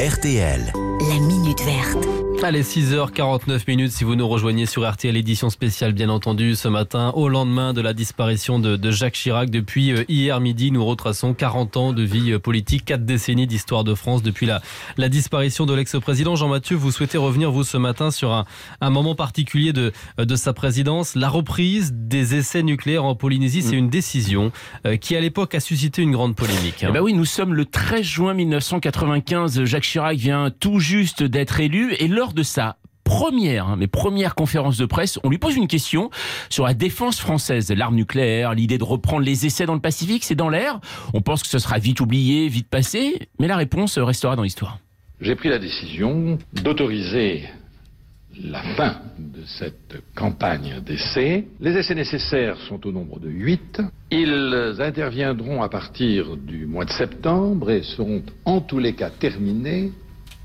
RTL. La Minute Verte. Allez, 6h49 minutes si vous nous rejoignez sur RTL, édition spéciale bien entendu ce matin, au lendemain de la disparition de, de Jacques Chirac. Depuis euh, hier midi, nous retraçons 40 ans de vie euh, politique, 4 décennies d'histoire de France depuis la, la disparition de l'ex-président. Jean-Mathieu, vous souhaitez revenir, vous, ce matin, sur un, un moment particulier de, de sa présidence, la reprise des essais nucléaires en Polynésie. C'est une décision euh, qui, à l'époque, a suscité une grande polémique. hein. Eh ben oui, nous sommes le 13 juin 1995. Jacques Chirac vient tout juste d'être élu et lors de sa première, hein, mais première conférence de presse, on lui pose une question sur la défense française, l'arme nucléaire, l'idée de reprendre les essais dans le Pacifique, c'est dans l'air. On pense que ce sera vite oublié, vite passé, mais la réponse restera dans l'histoire. J'ai pris la décision d'autoriser la fin de cette campagne d'essais. Les essais nécessaires sont au nombre de 8. Ils interviendront à partir du mois de septembre et seront en tous les cas terminés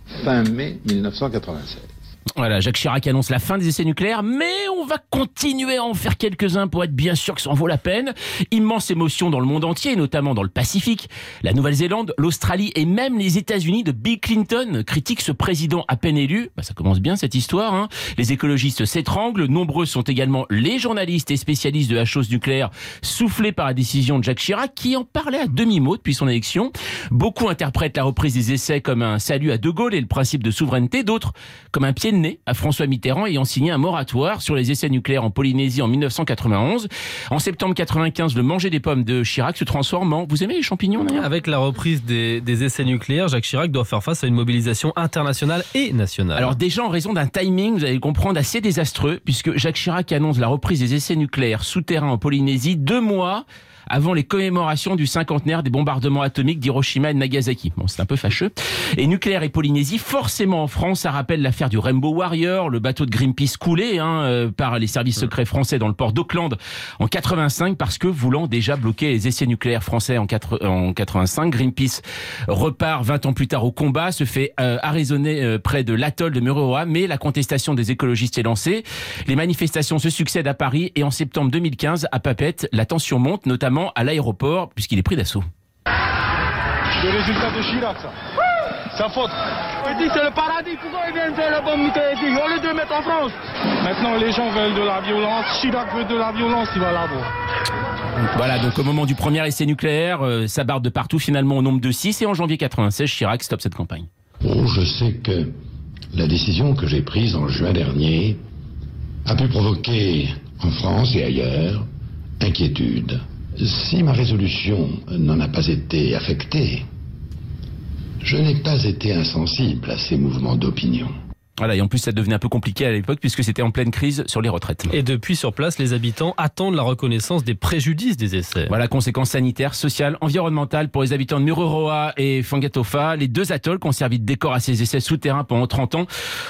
fin mai 1996. Voilà, Jacques Chirac annonce la fin des essais nucléaires, mais on va continuer à en faire quelques-uns pour être bien sûr que ça en vaut la peine. Immense émotion dans le monde entier, notamment dans le Pacifique. La Nouvelle-Zélande, l'Australie et même les États-Unis de Bill Clinton critiquent ce président à peine élu. Bah, ça commence bien cette histoire. Hein. Les écologistes s'étranglent. Nombreux sont également les journalistes et spécialistes de la chose nucléaire soufflés par la décision de Jacques Chirac, qui en parlait à demi-mot depuis son élection. Beaucoup interprètent la reprise des essais comme un salut à De Gaulle et le principe de souveraineté. D'autres comme un pied de nez à François Mitterrand ayant signé un moratoire sur les essais nucléaires en Polynésie en 1991. En septembre 95, le manger des pommes de Chirac se transforme en... Vous aimez les champignons d'ailleurs Avec la reprise des, des essais nucléaires, Jacques Chirac doit faire face à une mobilisation internationale et nationale. Alors déjà en raison d'un timing, vous allez le comprendre, assez désastreux, puisque Jacques Chirac annonce la reprise des essais nucléaires souterrains en Polynésie deux mois avant les commémorations du cinquantenaire des bombardements atomiques d'Hiroshima et Nagasaki. Bon, c'est un peu fâcheux. Et nucléaire et Polynésie, forcément en France, ça rappelle l'affaire du Rainbow Warrior, le bateau de Greenpeace coulé hein, euh, par les services secrets français dans le port d'Auckland en 85 parce que voulant déjà bloquer les essais nucléaires français en, 4, en 85, Greenpeace repart 20 ans plus tard au combat, se fait euh, arraisonner euh, près de l'atoll de Mururoa, mais la contestation des écologistes est lancée. Les manifestations se succèdent à Paris et en septembre 2015, à Papette, la tension monte, notamment à l'aéroport, puisqu'il est pris d'assaut. Le résultat de Chirac, ça. Sa faute. Il dit c'est le paradis. Pourquoi ils viennent faire la bombe nucléaire ici Au lieu de le mettre en France. Maintenant, les gens veulent de la violence. Chirac veut de la violence, il va l'avoir. Voilà, donc au moment du premier essai nucléaire, euh, ça barre de partout, finalement au nombre de 6, et en janvier 96, Chirac stoppe cette campagne. Bon, je sais que la décision que j'ai prise en juin dernier a pu provoquer en France et ailleurs inquiétude. Si ma résolution n'en a pas été affectée, je n'ai pas été insensible à ces mouvements d'opinion. Voilà, et en plus ça devenait un peu compliqué à l'époque puisque c'était en pleine crise sur les retraites. Et depuis sur place, les habitants attendent la reconnaissance des préjudices des essais. Voilà, conséquences sanitaires, sociales, environnementales pour les habitants de Mururoa et Fangatofa. Les deux atolls qui ont servi de décor à ces essais souterrains pendant 30 ans.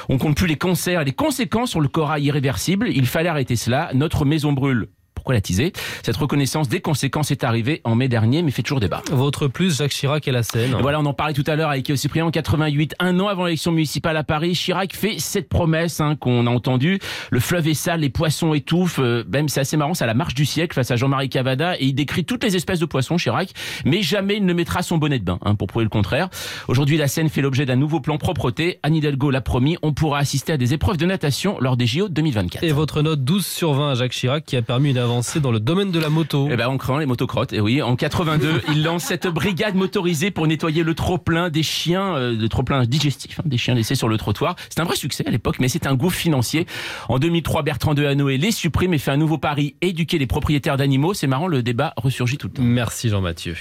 On compte plus les concerts et les conséquences sur le corail irréversible. Il fallait arrêter cela. Notre maison brûle. Pourquoi la teaser Cette reconnaissance des conséquences est arrivée en mai dernier, mais fait toujours débat. Votre plus, Jacques Chirac et la Seine. Et voilà, on en parlait tout à l'heure avec Cyprien en 88, un an avant l'élection municipale à Paris. Chirac fait cette promesse hein, qu'on a entendue. Le fleuve est sale, les poissons étouffent. Euh, même c'est assez marrant, c'est à la marche du siècle face à Jean-Marie Cavada et il décrit toutes les espèces de poissons, Chirac, mais jamais il ne mettra son bonnet de bain hein, pour prouver le contraire. Aujourd'hui, la Seine fait l'objet d'un nouveau plan propreté. Anne Hidalgo l'a promis, on pourra assister à des épreuves de natation lors des JO 2024. Et votre note 12 sur 20 à Jacques Chirac qui a permis une dans le domaine de la moto. Eh ben, on craint les motocrottes. Et oui, en 82, il lance cette brigade motorisée pour nettoyer le trop-plein des chiens, euh, le trop-plein digestif, hein, des chiens laissés sur le trottoir. C'est un vrai succès à l'époque, mais c'est un gouffre financier. En 2003, Bertrand de Hanoë les supprime et fait un nouveau pari, éduquer les propriétaires d'animaux. C'est marrant, le débat ressurgit tout le temps. Merci Jean-Mathieu.